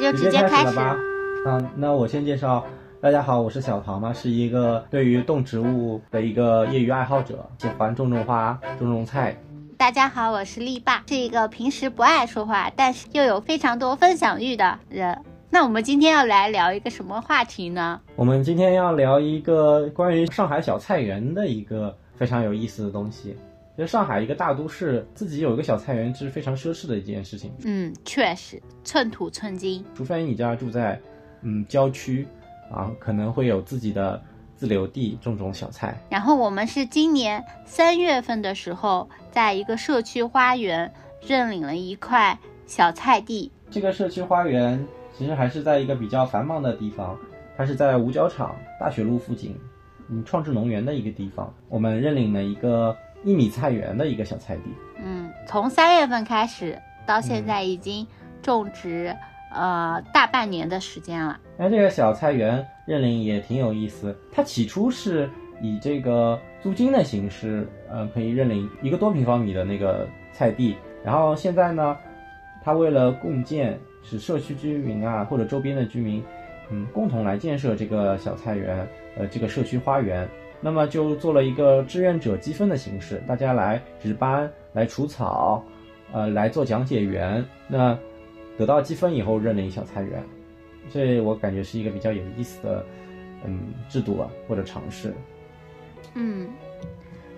那就直接开始吧。嗯，那我先介绍，大家好，我是小唐嘛，是一个对于动植物的一个业余爱好者，喜欢种种花、种种菜。大家好，我是力霸，是一个平时不爱说话，但是又有非常多分享欲的人。那我们今天要来聊一个什么话题呢？我们今天要聊一个关于上海小菜园的一个非常有意思的东西。就上海一个大都市，自己有一个小菜园是非常奢侈的一件事情。嗯，确实，寸土寸金。除非你家住在，嗯，郊区，啊，可能会有自己的自留地种种小菜。然后我们是今年三月份的时候，在一个社区花园认领了一块小菜地。这个社区花园其实还是在一个比较繁忙的地方，它是在五角场大学路附近，嗯，创智农园的一个地方。我们认领了一个。一米菜园的一个小菜地，嗯，从三月份开始到现在已经种植呃大半年的时间了。那这个小菜园认领也挺有意思，它起初是以这个租金的形式，呃，可以认领一个多平方米的那个菜地，然后现在呢，它为了共建，使社区居民啊或者周边的居民，嗯，共同来建设这个小菜园，呃，这个社区花园。那么就做了一个志愿者积分的形式，大家来值班、来除草，呃，来做讲解员。那得到积分以后认领小菜园，这我感觉是一个比较有意思的，嗯，制度啊或者尝试。嗯，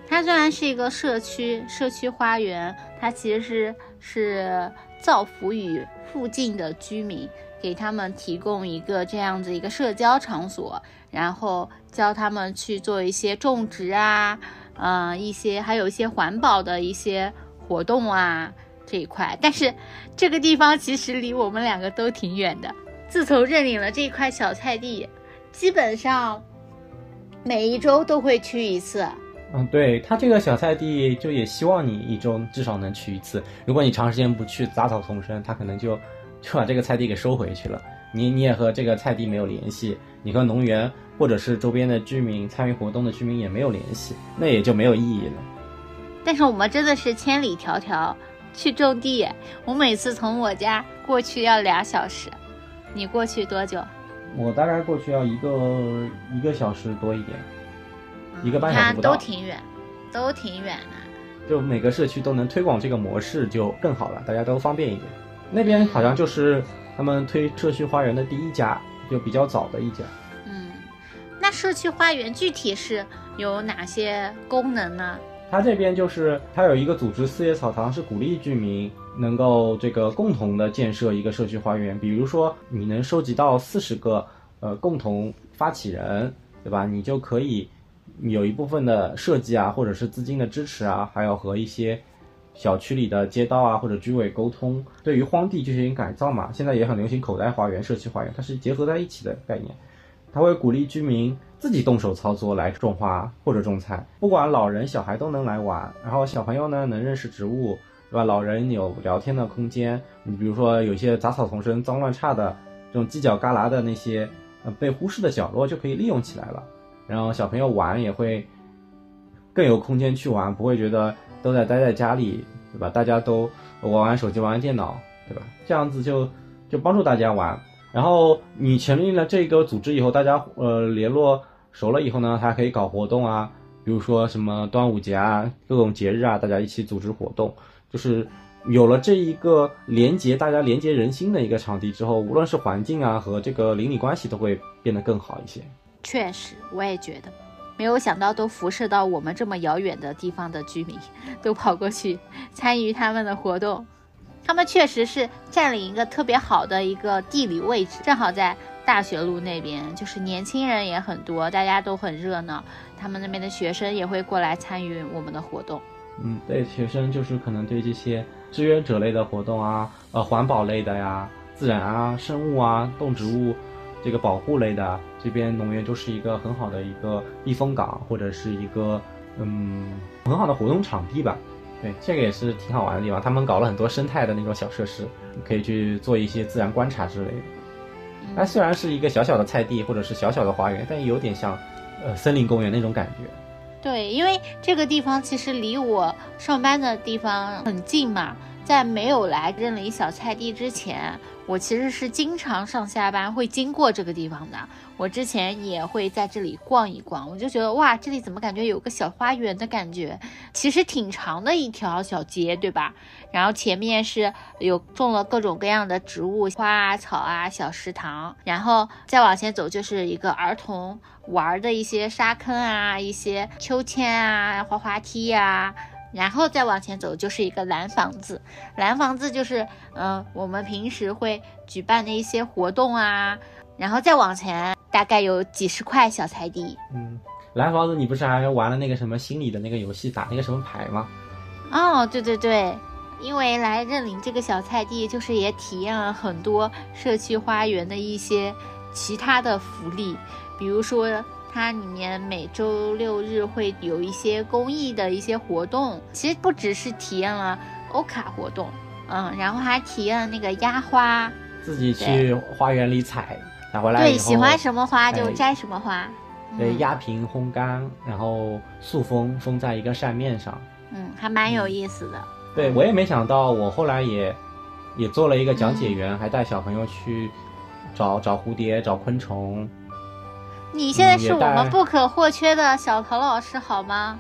它虽然是一个社区社区花园，它其实是是造福于附近的居民，给他们提供一个这样子一个社交场所。然后教他们去做一些种植啊，嗯，一些还有一些环保的一些活动啊这一块。但是这个地方其实离我们两个都挺远的。自从认领了这块小菜地，基本上每一周都会去一次。嗯，对他这个小菜地，就也希望你一周至少能去一次。如果你长时间不去，杂草丛生，他可能就就把这个菜地给收回去了。你你也和这个菜地没有联系。你和农园或者是周边的居民参与活动的居民也没有联系，那也就没有意义了。但是我们真的是千里迢迢去种地，我每次从我家过去要俩小时，你过去多久？我大概过去要一个一个小时多一点，一个半小时不到。都挺远，都挺远的。就每个社区都能推广这个模式就更好了，大家都方便一点。那边好像就是他们推社区花园的第一家。就比较早的一家，嗯，那社区花园具体是有哪些功能呢？它这边就是它有一个组织四叶草堂，是鼓励居民能够这个共同的建设一个社区花园。比如说你能收集到四十个呃共同发起人，对吧？你就可以有一部分的设计啊，或者是资金的支持啊，还要和一些。小区里的街道啊，或者居委沟通，对于荒地进行改造嘛，现在也很流行口袋花园、社区花园，它是结合在一起的概念。它会鼓励居民自己动手操作来种花或者种菜，不管老人小孩都能来玩。然后小朋友呢能认识植物，对吧？老人有聊天的空间。你比如说有些杂草丛生、脏乱差的这种犄角旮旯的那些呃被忽视的角落就可以利用起来了。然后小朋友玩也会更有空间去玩，不会觉得。都在待在家里，对吧？大家都玩玩手机，玩玩电脑，对吧？这样子就就帮助大家玩。然后你成立了这个组织以后，大家呃联络熟了以后呢，还可以搞活动啊，比如说什么端午节啊，各种节日啊，大家一起组织活动。就是有了这一个连接大家连接人心的一个场地之后，无论是环境啊和这个邻里关系都会变得更好一些。确实，我也觉得。没有想到，都辐射到我们这么遥远的地方的居民，都跑过去参与他们的活动。他们确实是占领一个特别好的一个地理位置，正好在大学路那边，就是年轻人也很多，大家都很热闹。他们那边的学生也会过来参与我们的活动。嗯，对，学生就是可能对这些志愿者类的活动啊，呃，环保类的呀，自然啊，生物啊，动植物。这个保护类的这边农园就是一个很好的一个避风港，或者是一个嗯很好的活动场地吧。对，这个也是挺好玩的地方。他们搞了很多生态的那种小设施，可以去做一些自然观察之类的。它虽然是一个小小的菜地或者是小小的花园，但有点像呃森林公园那种感觉。对，因为这个地方其实离我上班的地方很近嘛。在没有来认领小菜地之前，我其实是经常上下班会经过这个地方的。我之前也会在这里逛一逛，我就觉得哇，这里怎么感觉有个小花园的感觉？其实挺长的一条小街，对吧？然后前面是有种了各种各样的植物，花啊、草啊，小食堂。然后再往前走就是一个儿童玩的一些沙坑啊，一些秋千啊、滑滑梯呀。然后再往前走就是一个蓝房子，蓝房子就是嗯，我们平时会举办的一些活动啊。然后再往前，大概有几十块小菜地。嗯，蓝房子，你不是还玩了那个什么心理的那个游戏，打那个什么牌吗？哦，对对对，因为来认领这个小菜地，就是也体验了很多社区花园的一些其他的福利，比如说它里面每周六日会有一些公益的一些活动。其实不只是体验了欧卡活动，嗯，然后还体验了那个压花，自己去花园里采。采回来对，喜欢什么花就摘什么花。对，压平烘干，然后塑封，封在一个扇面上。嗯，还蛮有意思的。对，我也没想到，我后来也也做了一个讲解员，还带小朋友去找找蝴蝶、找昆虫。你现在是我们不可或缺的小陶老师，好吗？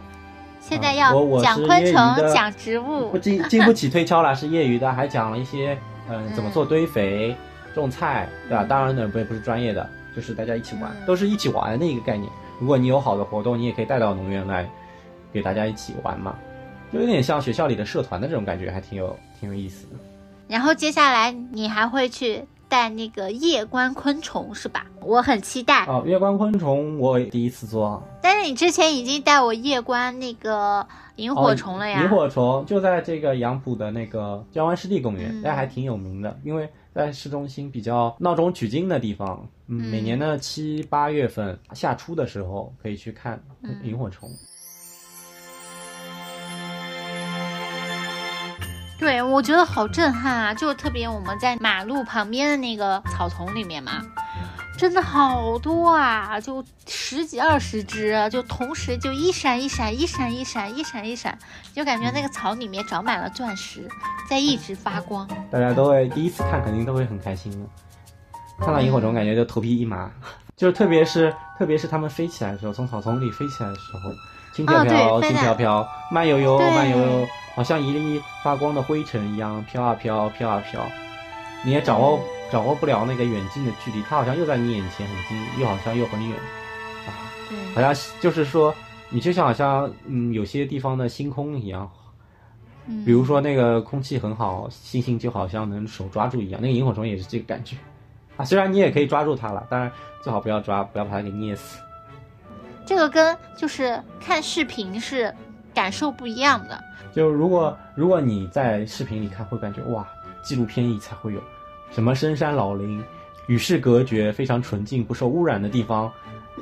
现在要讲昆虫、讲植物，不经经不起推敲了，是业余的，还讲了一些嗯怎么做堆肥。种菜，对吧？当然呢，不也不是专业的，就是大家一起玩，都是一起玩的一个概念。如果你有好的活动，你也可以带到农园来，给大家一起玩嘛，就有点像学校里的社团的这种感觉，还挺有挺有意思的。然后接下来你还会去带那个夜观昆虫是吧？我很期待哦。夜观昆虫我第一次做，但是你之前已经带我夜观那个萤火虫了呀。萤火虫就在这个杨浦的那个江湾湿地公园，那还挺有名的，因为。在市中心比较闹中取静的地方，嗯，每年的七八月份夏初的时候可以去看萤火虫。对，我觉得好震撼啊！就特别我们在马路旁边的那个草丛里面嘛。真的好多啊，就十几二十只，就同时就一闪一闪，一闪一闪，一闪一闪，就感觉那个草里面长满了钻石，在一直发光。大家都会第一次看，肯定都会很开心的。看到萤火虫，感觉就头皮一麻，就特别是特别是它们飞起来的时候，从草丛里飞起来的时候，轻飘飘，轻飘飘，慢悠悠，慢悠悠，好像一粒发光的灰尘一样飘啊飘，飘啊飘，你也掌握。掌握不了那个远近的距离，它好像又在你眼前很近，又好像又很远，啊，好像就是说，你就像好像嗯，有些地方的星空一样，比如说那个空气很好，星星就好像能手抓住一样，那个萤火虫也是这个感觉，啊，虽然你也可以抓住它了，当然最好不要抓，不要把它给捏死。这个跟就是看视频是感受不一样的。就如果如果你在视频里看，会感觉哇，纪录片里才会有。什么深山老林，与世隔绝，非常纯净、不受污染的地方，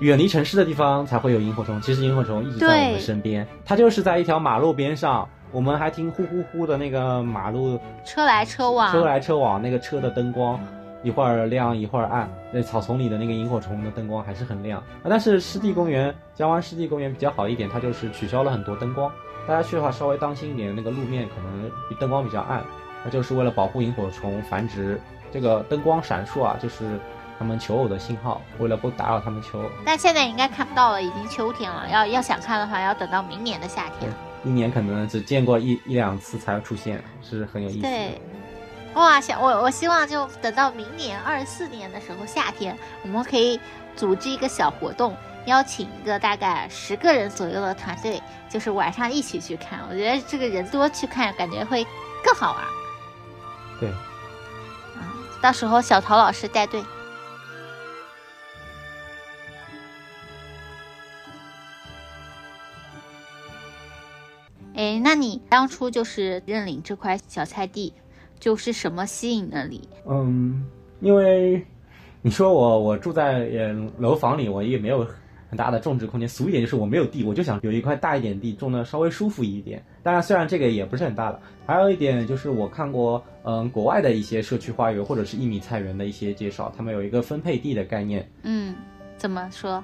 远离城市的地方才会有萤火虫。其实萤火虫一直在我们身边，它就是在一条马路边上，我们还听呼呼呼的那个马路车来车往，车来车往，那个车的灯光一会儿亮一会儿暗。那草丛里的那个萤火虫的灯光还是很亮。但是湿地公园，江湾湿地公园比较好一点，它就是取消了很多灯光，大家去的话稍微当心一点，那个路面可能灯光比较暗，那就是为了保护萤火虫繁殖。这个灯光闪烁啊，就是他们求偶的信号。为了不打扰他们求偶，但现在应该看不到了，已经秋天了。要要想看的话，要等到明年的夏天。一年可能只见过一一两次才会出现，是很有意思。对，哇，想我我希望就等到明年二四年的时候夏天，我们可以组织一个小活动，邀请一个大概十个人左右的团队，就是晚上一起去看。我觉得这个人多去看，感觉会更好玩。对。到时候小陶老师带队。哎，那你当初就是认领这块小菜地，就是什么吸引了你？嗯，因为你说我我住在楼房里，我也没有。很大的种植空间，俗一点就是我没有地，我就想有一块大一点地，种的稍微舒服一点。当然，虽然这个也不是很大了。还有一点就是我看过，嗯，国外的一些社区花园或者是一米菜园的一些介绍，他们有一个分配地的概念。嗯，怎么说？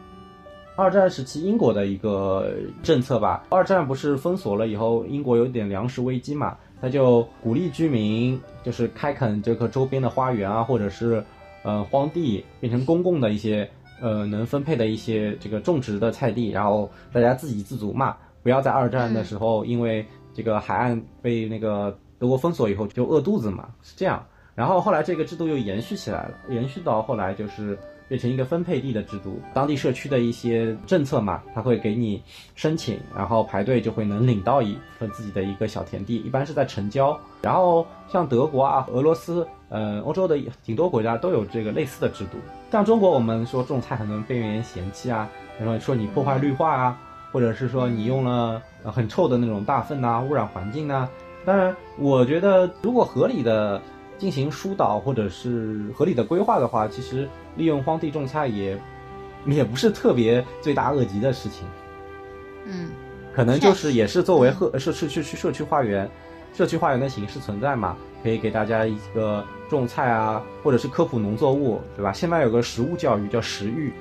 二战时期英国的一个政策吧。二战不是封锁了以后，英国有点粮食危机嘛，他就鼓励居民就是开垦这个周边的花园啊，或者是呃荒地，变成公共的一些呃能分配的一些这个种植的菜地，然后大家自给自足嘛，不要在二战的时候因为这个海岸被那个德国封锁以后就饿肚子嘛，是这样。然后后来这个制度又延续起来了，延续到后来就是变成一个分配地的制度，当地社区的一些政策嘛，他会给你申请，然后排队就会能领到一份自己的一个小田地，一般是在城郊。然后像德国啊、俄罗斯，呃，欧洲的挺多国家都有这个类似的制度。像中国，我们说种菜很多人被人嫌弃啊，然后说你破坏绿化啊，或者是说你用了很臭的那种大粪呐，污染环境呐。当然，我觉得如果合理的。进行疏导或者是合理的规划的话，其实利用荒地种菜也也不是特别罪大恶极的事情。嗯，可能就是也是作为社社区区社区花园，社区花园的形式存在嘛，可以给大家一个种菜啊，或者是科普农作物，对吧？现在有个食物教育叫食育，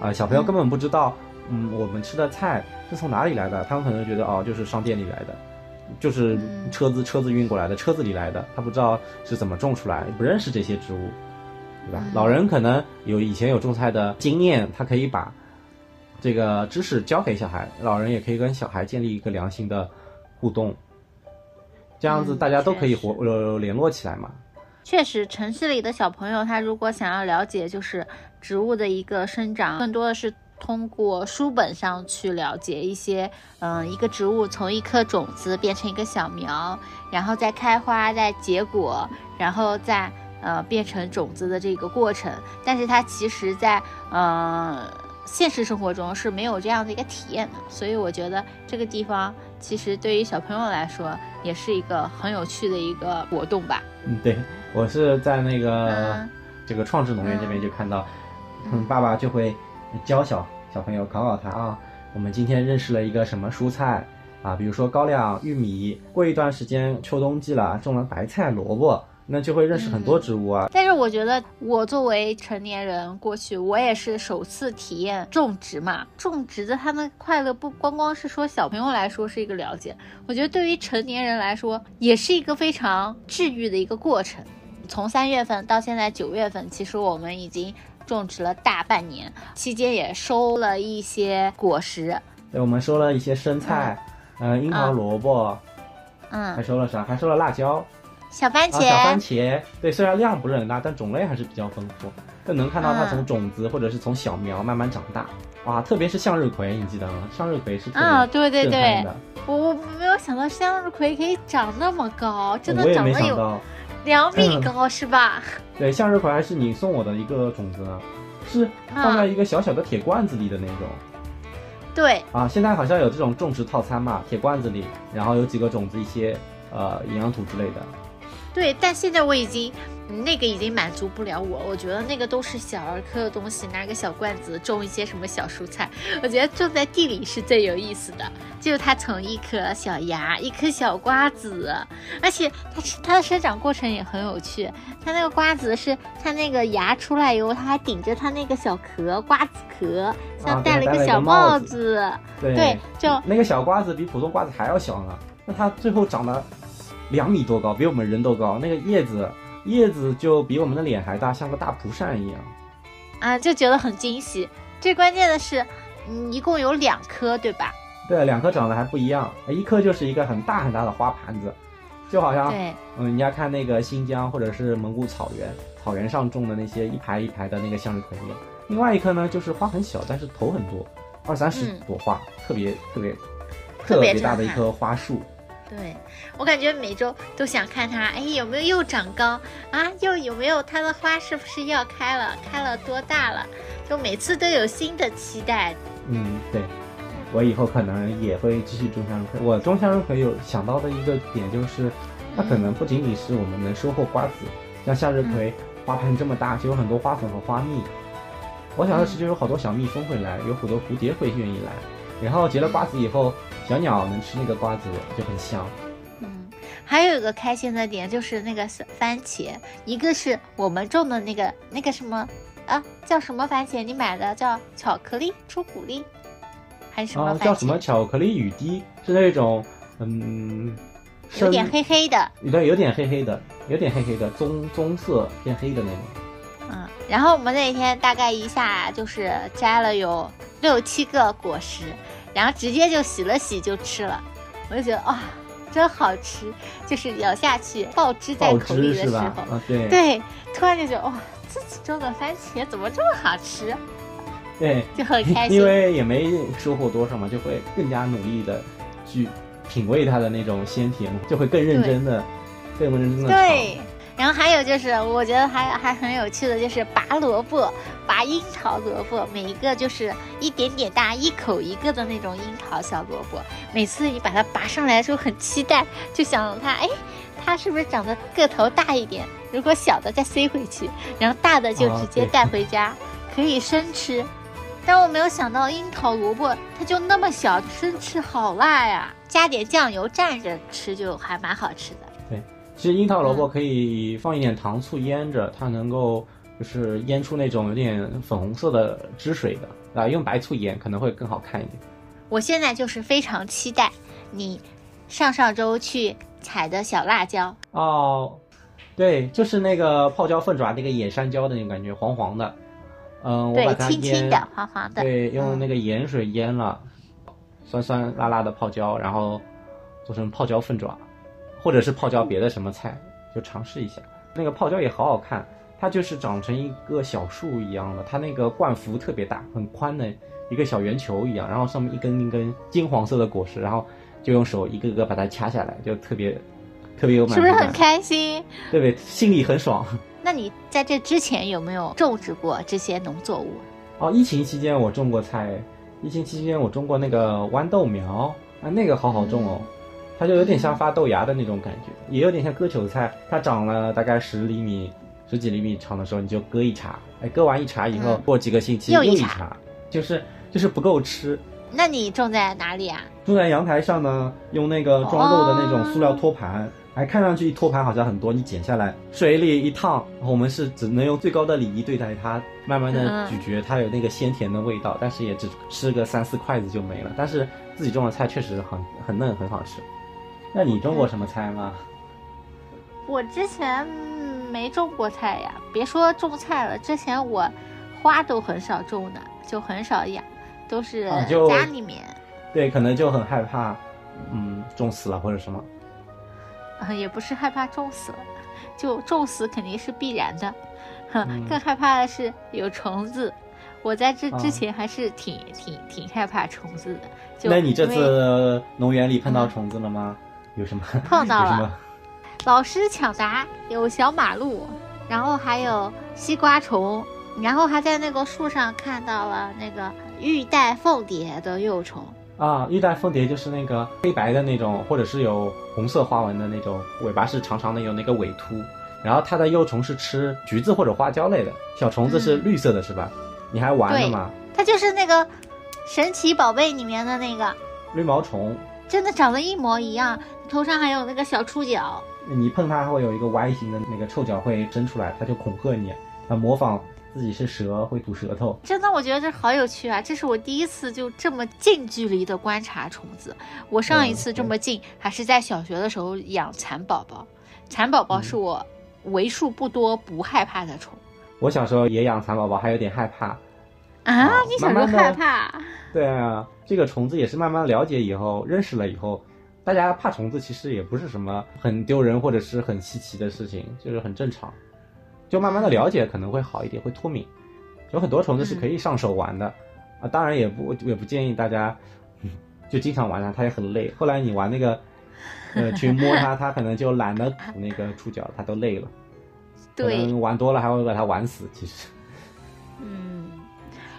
啊，小朋友根本不知道，嗯，我们吃的菜是从哪里来的，他们可能觉得哦，就是商店里来的。就是车子车子运过来的，车子里来的，他不知道是怎么种出来，不认识这些植物，对吧？老人可能有以前有种菜的经验，他可以把这个知识教给小孩，老人也可以跟小孩建立一个良性的互动，这样子大家都可以活呃联络起来嘛。确实，城市里的小朋友他如果想要了解就是植物的一个生长，更多的是。通过书本上去了解一些，嗯，一个植物从一颗种子变成一个小苗，然后再开花，再结果，然后再呃变成种子的这个过程。但是它其实，在嗯现实生活中是没有这样的一个体验的。所以我觉得这个地方其实对于小朋友来说也是一个很有趣的一个活动吧。嗯，对我是在那个这个创智农园这边就看到，嗯，爸爸就会。教小小朋友考考他啊，我们今天认识了一个什么蔬菜啊？比如说高粱、玉米。过一段时间秋冬季了，种了白菜、萝卜，那就会认识很多植物啊。但是我觉得，我作为成年人，过去我也是首次体验种植嘛。种植的他们快乐不光光是说小朋友来说是一个了解，我觉得对于成年人来说也是一个非常治愈的一个过程。从三月份到现在九月份，其实我们已经。种植了大半年，期间也收了一些果实。对，我们收了一些生菜，嗯，樱桃萝卜，嗯，还收了啥？还收了辣椒，小番茄，小番茄。对，虽然量不是很大，但种类还是比较丰富。更能看到它从种子或者是从小苗慢慢长大。哇，特别是向日葵，你记得吗？向日葵是啊，对对对，我我没有想到向日葵可以长那么高，真的长得有。两米高是吧？对，向日葵还是你送我的一个种子呢，是放在一个小小的铁罐子里的那种。对啊，现在好像有这种种植套餐嘛，铁罐子里，然后有几个种子，一些呃营养土之类的。对，但现在我已经。那个已经满足不了我，我觉得那个都是小儿科的东西，拿个小罐子种一些什么小蔬菜，我觉得种在地里是最有意思的。就是它从一颗小芽，一颗小瓜子，而且它它的生长过程也很有趣。它那个瓜子是它那个芽出来以后，它还顶着它那个小壳，瓜子壳，像戴了一个小帽子。对，就那个小瓜子比普通瓜子还要小呢。那它最后长了两米多高，比我们人都高。那个叶子。叶子就比我们的脸还大，像个大蒲扇一样，啊，就觉得很惊喜。最关键的是，嗯，一共有两颗，对吧？对，两颗长得还不一样，一颗就是一个很大很大的花盘子，就好像，嗯，人家看那个新疆或者是蒙古草原，草原上种的那些一排一排的那个向日葵一样。另外一颗呢，就是花很小，但是头很多，二三十朵花，特别特别特别大的一棵花树。对我感觉每周都想看它，哎，有没有又长高啊？又有没有它的花是不是要开了？开了多大了？就每次都有新的期待。嗯，对，我以后可能也会继续种向日葵。我种向日葵有想到的一个点就是，它可能不仅仅是我们能收获瓜子，像向日葵花盆这么大，就有很多花粉和花蜜。我想的是，就有好多小蜜蜂会来，有很多蝴蝶会愿意来。然后结了瓜子以后，小鸟能吃那个瓜子就很香。嗯，还有一个开心的点就是那个番茄，一个是我们种的那个那个什么啊，叫什么番茄？你买的叫巧克力朱古力还是什么？叫什么巧克力雨滴？是那种嗯，有点黑黑的，对，有点黑黑的，有点黑黑的棕棕色偏黑的那种。嗯，然后我们那天大概一下就是摘了有六七个果实，然后直接就洗了洗就吃了，我就觉得哇，真好吃，就是咬下去爆汁在口里的时？候，啊，对。对，突然就觉得哇，自己种的番茄怎么这么好吃，对，就很开心。因。为也没收获多少嘛，就会更加努力的去品味它的那种鲜甜，就会更认真的、更认真的对，然后还有就是，我觉得还还很有趣的就是拔萝卜，拔樱桃萝卜，每一个就是一点点大，一口一个的那种樱桃小萝卜。每次你把它拔上来的时候，很期待，就想它，哎，它是不是长得个头大一点？如果小的再塞回去，然后大的就直接带回家，可以生吃。但我没有想到樱桃萝卜它就那么小，生吃好辣呀！加点酱油蘸着吃就还蛮好吃的。其实樱桃萝嗯。卜可以放一点糖醋腌着，它能够就是腌出那种有点粉红色的汁水的啊，用白醋腌可能会更好看一点。我现在就是非常期待你上上周去采的小辣椒，哦，对，就是那个泡椒凤爪那个野山椒的那种感觉，黄黄的。嗯，我把对，它腌，青青的、黄黄的，对，用那嗯个盐水腌了，酸酸辣辣的泡椒，然后做成泡椒凤爪，或者是泡椒别的什么菜，就尝试一下。那个泡椒也好好看，它就是长成一个小树一样的，它那个冠幅特别大，很宽的一个小圆球一样，然后上面一根一根金黄色的果实，然后就用手一个个把它掐下来，就特别 特别有满足是不是很，开心？对不对？心里很爽。那你在这之前有没有种植过这些农作物？哦，疫情期间我种过菜，疫情期间我种过那个豌豆苗，啊，那个好好种哦，它就有点像发豆芽的那种感觉，也有点像割韭菜。它长了大概十厘米、十几厘米长的时候，你就割一茬，哎，割完一茬以后，嗯过几个星期又一茬，就是就是不够吃。那你种在哪里啊？种在阳台上呢，用那个装肉的那种塑料哦托盘，哎，看上去一托盘好像很多，你剪下来水里一烫，我们是只能用最高的礼仪对待它，慢慢的嗯咀嚼，它有那个鲜甜的味道，但是也只吃个三四筷子就没了。但是自己种的菜确实很很嫩，很好吃。那你种过什么菜吗？我之前嗯没种过菜呀，别说种菜了，之前我花都很少种的，就很少养，都是家里面，对，可能就很害怕，嗯，种死了或者什么。呃也不是害怕种死了，就种死肯定是必然的，哼，嗯更害怕的是有虫子。我在这啊之前还是挺、挺挺害怕虫子的。就那你这次农园里碰到嗯虫子了吗？有什么？碰到 了有什么？老师抢答有小马路，然后还有西瓜虫，然后还在那个树上看到了那个玉带凤蝶的幼虫。啊，玉带凤蝶就是那个黑白的那种，或者是有红色花纹的那种，尾巴是长长的，有那个尾突。然后它的幼虫是吃橘子或者花椒类的，小虫子是嗯绿色的，是吧？你还玩了吗？它就是那个神奇宝贝里面的那个，绿毛虫，真的长得一模一样，头上还有那个小触角。你碰它会有一个 Y 型的那个臭角会伸出来，它就恐吓你，它模仿自己是蛇，会吐舌头。真的，我觉得这好有趣啊！这是我第一次就这么近距离的观察虫子。我上一次这么近，还是在小学的时候养蚕宝宝。蚕宝宝是我为数不多不害怕的虫我小时候也养蚕宝宝，还有点害怕。啊！哦你小时候慢慢地害怕？对啊，这个虫子也是慢慢了解以后，认识了以后，大家怕虫子其实也不是什么很丢人或者是很稀奇的事情，就是很正常。就慢慢的了解可能会好一点，会脱敏。有很多虫子是可以上手玩的，啊，当然也不也不建议大家，嗯就经常玩它，它也很累。后来你玩那个，呃，去摸它，它可能就懒得那个触角，它都累了。对，玩多了还会把它玩死。其实，嗯，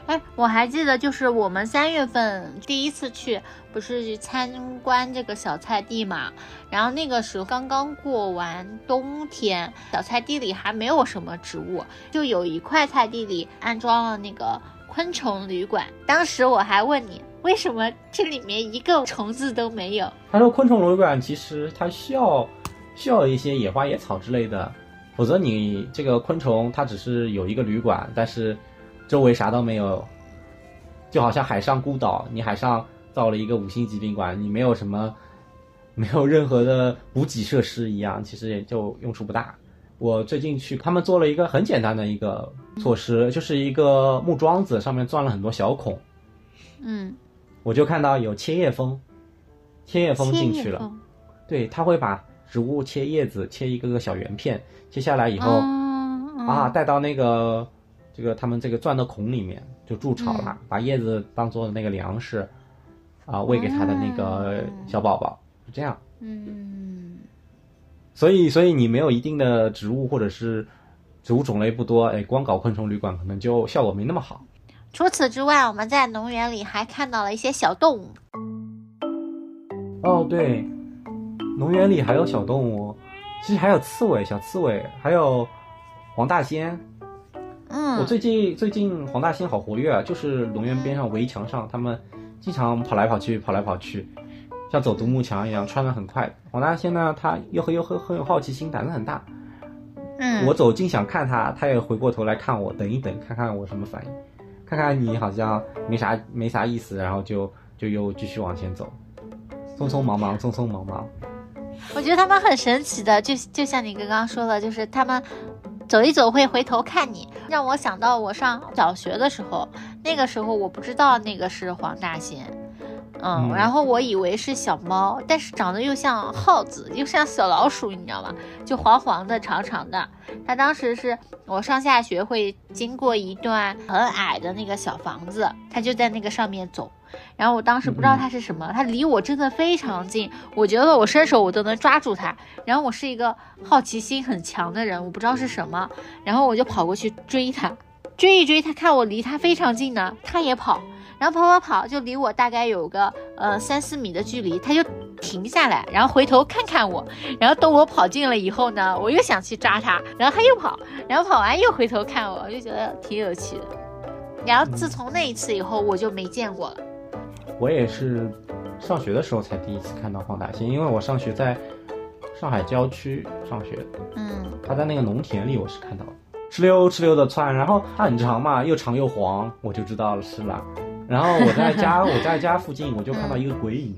哎，我还记得，就是我们三月份第一次去，不是去参观这个小菜地嘛？然后那个时候刚刚过完冬天，小菜地里还没有什么植物，就有一块菜地里安装了那个昆虫旅馆。当时我还问你，为什么这里面一个虫子都没有？他说昆虫旅馆其实它需要需要一些野花野草之类的，否则你这个昆虫它只是有一个旅馆，但是周围啥都没有，就好像海上孤岛，你海上造了一个五星级宾馆，你没有什么没有任何的补给设施一样，其实也就用处不大。我最近去，他们做了一个很简单的一个措施，就是一个木桩子上面钻了很多小孔，嗯，我就看到有切叶蜂，切叶蜂进去了。对，它会把植物切叶子，切一个个小圆片，切下来以后、哦啊，带到那个这个他们这个钻到孔里面就筑巢了，嗯把叶子当做那个粮食啊，喂给它的那个小宝宝，是这样。嗯，所以，所以你没有一定的植物或者是植物种类不多，哎，光搞昆虫旅馆可能就效果没那么好。除此之外，我们在农园里还看到了一些小动物。哦，对，农园里还有小动物，其实还有刺猬、小刺猬，还有黄大仙。嗯，我最近最近黄大仙好活跃啊，就是龙园边上围墙上，他们经常跑来跑去，跑来跑去，像走独木桥一样，穿的很快。黄大仙呢，他又很又很，很有好奇心，胆子很大。嗯，我走近想看他，他也回过头来看我，等一等，看看我什么反应，看看你好像没啥没啥意思，然后就就又继续往前走，匆匆忙忙，匆匆忙忙。我觉得他们很神奇的，就就像你刚刚说的，就是他们走一走会回头看你，让我想到我上小学的时候，那个时候我不知道那个是黄大仙。嗯，嗯然后我以为是小猫，但是长得又像耗子，又像小老鼠，你知道吗？就黄黄的、长长的。它当时是我上下学会经过一段很矮的那个小房子，它就在那个上面走。然后我当时不知道它是什么，它离我真的非常近，我觉得我伸手我都能抓住它。然后我是一个好奇心很强的人，我不知道是什么，然后我就跑过去追它，追一追，它看我离它非常近呢，它也跑，然后跑跑跑，就离我大概有个呃三四米的距离，它就停下来，然后回头看看我，然后等我跑近了以后呢，我又想去抓它，然后它又跑，然后跑完又回头看我，我就觉得挺有趣的。然后自从那一次以后，我就没见过了。我也是上学的时候才第一次看到黄大仙，因为我上学在上海郊区上学，嗯。它在那个农田里，我是看到的，哧溜哧溜的窜，然后它很长嘛，又长又黄，我就知道了是了。然后我在家，我在家附近，我就看到一个鬼影。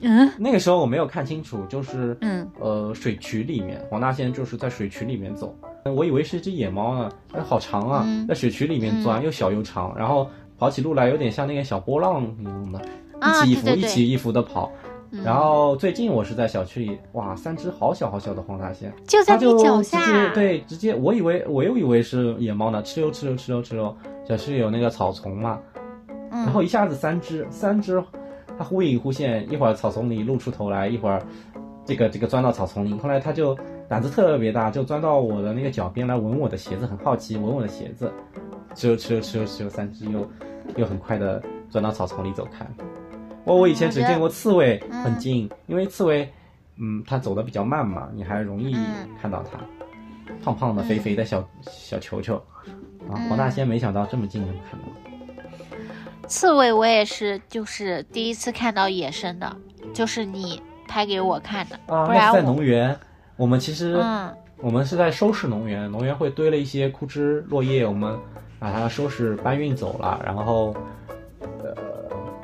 嗯。那个时候我没有看清楚，就是嗯。呃水渠里面，黄大仙就是在水渠里面走，我以为是一只野猫呢，它好长啊，嗯。在水渠里面钻，又小又长，然后跑起路来有点像那个小波浪一样的，啊，一起一伏一起一伏的跑。嗯。然后最近我是在小区里，哇，三只好小好小的黄大仙，就在它就你脚直接下，对，直接我以为我又以为是野猫呢，哧溜哧溜哧溜哧溜，小区里有那个草丛嘛，嗯，然后一下子三只，三只，它忽隐忽现，一会儿草丛里露出头来，一会儿这个这个钻到草丛里，后来它就胆子特别大，就钻到我的那个脚边来闻我的鞋子，很好奇闻我的鞋子，哧溜哧溜哧溜哧溜，三只又又很快的钻到草丛里走开。我我以前只见过刺猬嗯很近，因为刺猬，嗯，它走的比较慢嘛，你还容易嗯看到它，胖胖的、肥肥的小小球球。啊，嗯黄大仙没想到这么近能看到。刺猬我也是，就是第一次看到野生的，就是你拍给我看的，啊，那是在不然我农园。我们其实、嗯我们是在收拾农园，农园会堆了一些枯枝落叶，我们把它收拾搬运走了，然后呃，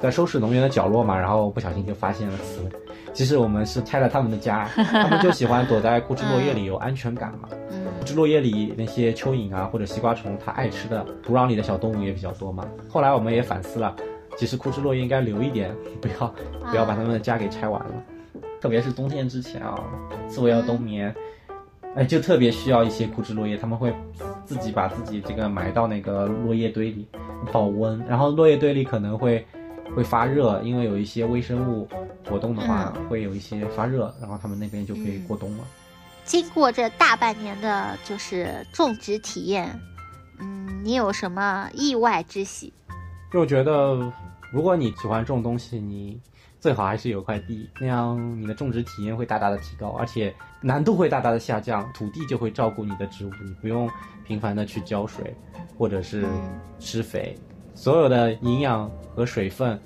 在收拾农园的角落嘛，然后不小心就发现了刺猬。其实我们是拆了他们的家，他们就喜欢躲在枯枝落叶里，有安全感嘛。嗯枯枝落叶里那些蚯蚓啊或者西瓜虫，它爱吃的土壤里的小动物也比较多嘛。后来我们也反思了，其实枯枝落叶应该留一点，不要不要把他们的家给拆完了。特别是冬天之前啊，刺猬要冬眠，哎，就特别需要一些枯枝落叶，他们会自己把自己这个埋到那个落叶堆里保温，然后落叶堆里可能会会发热，因为有一些微生物活动的话，会有一些发热，然后他们那边就可以过冬了。经过这大半年的就是种植体验，嗯，你有什么意外之喜？就觉得，如果你喜欢种东西，你最好还是有块地，那样你的种植体验会大大的提高，而且难度会大大的下降，土地就会照顾你的植物，你不用频繁的去浇水或者是嗯施肥，所有的营养和水分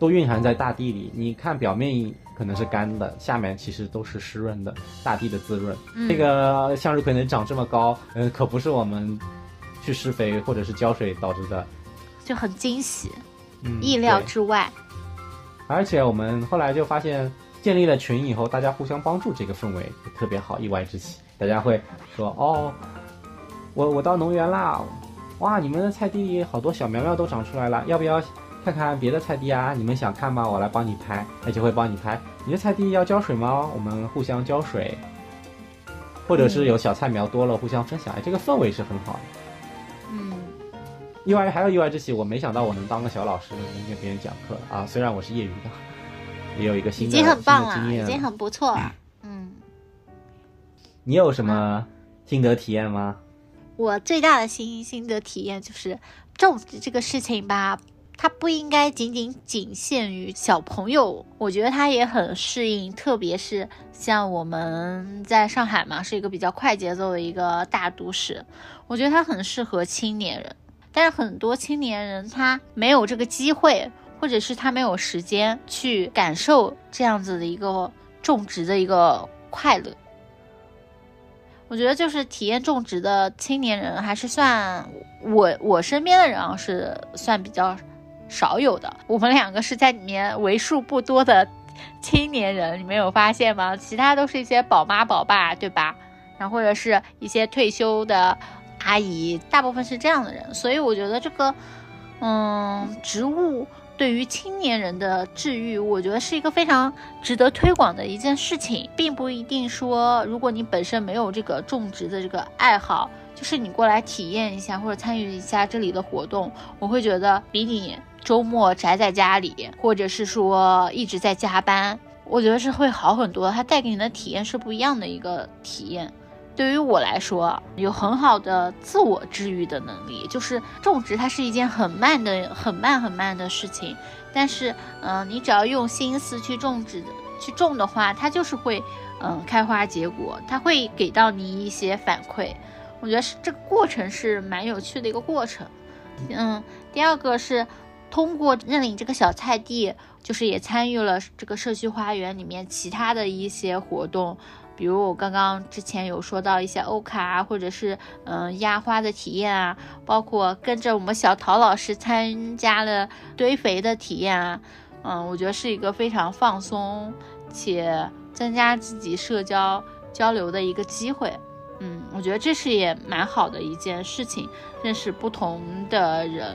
都蕴含在大地里。你看表面可能是干的，下面其实都是湿润的，大地的滋润。嗯这个向日葵能长这么高，呃、可不是我们去施肥或者是浇水导致的，就很惊喜，嗯，意料之外。而且我们后来就发现，建立了群以后，大家互相帮助，这个氛围特别好，意外之喜。大家会说：“哦，我我到农园啦，哇，你们的菜地好多小苗苗都长出来了，要不要看看别的菜地啊？你们想看吗？我来帮你拍。”他就会帮你拍。你的菜地要浇水吗？我们互相浇水，或者是有小菜苗多了，互相分享。哎，这个氛围是很好的。嗯，意外还有意外之喜，我没想到我能当个小老师，能给别人讲课啊。虽然我是业余的，也有一个新的已经很棒了，已经很不错了。嗯，你有什么心得体验吗？我最大的心心得体验就是种植这个事情吧，它不应该仅仅仅限于小朋友，我觉得它也很适应，特别是像我们在上海嘛，是一个比较快节奏的一个大都市，我觉得它很适合青年人。但是很多青年人他没有这个机会，或者是他没有时间去感受这样子的一个种植的一个快乐。我觉得就是体验种植的青年人还是算我我身边的人啊是算比较少有的。我们两个是在里面为数不多的青年人，你没有发现吗？其他都是一些宝妈宝爸，对吧？然后或者是一些退休的阿姨，大部分是这样的人。所以我觉得这个，嗯，植物。对于青年人的治愈，我觉得是一个非常值得推广的一件事情，并不一定说，如果你本身没有这个种植的这个爱好，就是你过来体验一下或者参与一下这里的活动，我会觉得比你周末宅在家里，或者是说一直在加班，我觉得是会好很多。它带给你的体验是不一样的一个体验。对于我来说，有很好的自我治愈的能力。就是种植，它是一件很慢的、很慢、很慢的事情。但是，嗯，你只要用心思去种植、去种的话，它就是会，嗯，开花结果。它会给到你一些反馈。我觉得是这个过程是蛮有趣的一个过程。嗯，第二个是通过认领这个小菜地，就是也参与了这个社区花园里面其他的一些活动。比如我刚刚之前有说到一些欧卡啊，或者是嗯压花的体验啊，包括跟着我们小陶老师参加了堆肥的体验啊，嗯，我觉得是一个非常放松且增加自己社交交流的一个机会，嗯，我觉得这是也蛮好的一件事情，认识不同的人，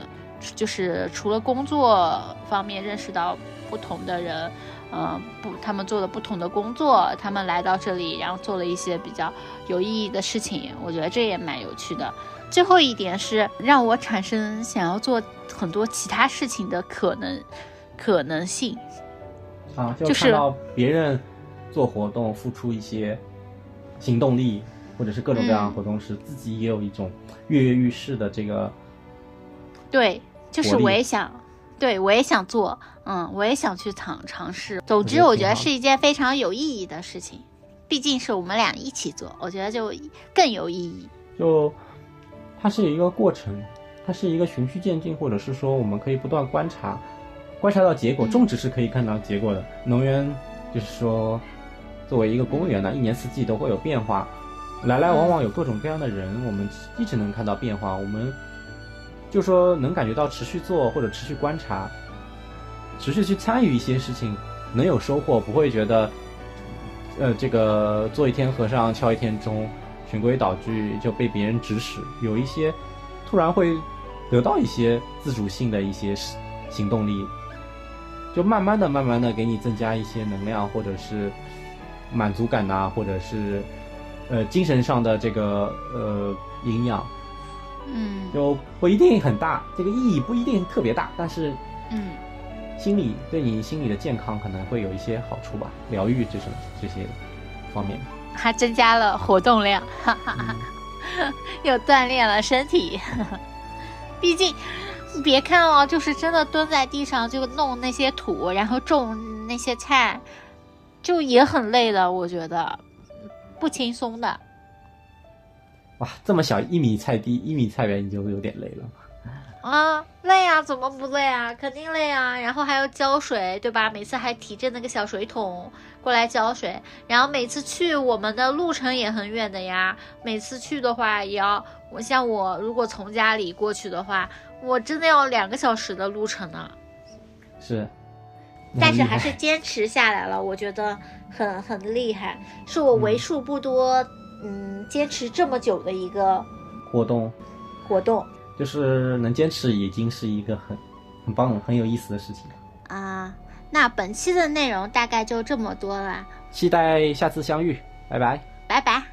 就是除了工作方面认识到不同的人。嗯，不，他们做了不同的工作，他们来到这里，然后做了一些比较有意义的事情，我觉得这也蛮有趣的。最后一点是让我产生想要做很多其他事情的可能可能性啊，就是看到别人做活动付出一些行动力，或者是各种各样的活动时，自己也有一种跃跃欲试的这个。对，就是我也想。对，我也想做，嗯，我也想去尝尝试。总之，我觉得是一件非常有意义的事情，毕竟是我们俩一起做，我觉得就更有意义。就它是一个过程，它是一个循序渐进，或者是说我们可以不断观察，观察到结果。种植是可以看到结果的，农园就是说作为一个公园呢，一年四季都会有变化，来来往往有各种各样的人，我们一直能看到变化。我们。就说能感觉到持续做或者持续观察，持续去参与一些事情，能有收获，不会觉得，呃，这个做一天和尚敲一天钟，循规蹈矩就被别人指使。有一些突然会得到一些自主性的一些行动力，就慢慢的、慢慢的给你增加一些能量，或者是满足感呐，或者是呃精神上的这个呃营养。嗯，就不一定很大，这个意义不一定特别大，但是，嗯，心理对你心理的健康可能会有一些好处吧，疗愈这种这些方面，还增加了活动量，哈哈哈，又锻炼了身体，毕竟，别看哦，就是真的蹲在地上就弄那些土，然后种那些菜，就也很累的，我觉得不轻松的。哇，这么小一米菜地，一米菜园你就有点累了。啊，累啊，怎么不累啊？肯定累啊！然后还要浇水，对吧？每次还提着那个小水桶过来浇水，然后每次去我们的路程也很远的呀。每次去的话也要，我像我如果从家里过去的话，我真的要两个小时的路程呢。是，但是还是坚持下来了，我觉得很很厉害，是我为数不多嗯坚持这么久的一个活动，活动就是能坚持已经是一个很很棒、很有意思的事情了。啊。那本期的内容大概就这么多了，期待下次相遇，拜拜。拜拜。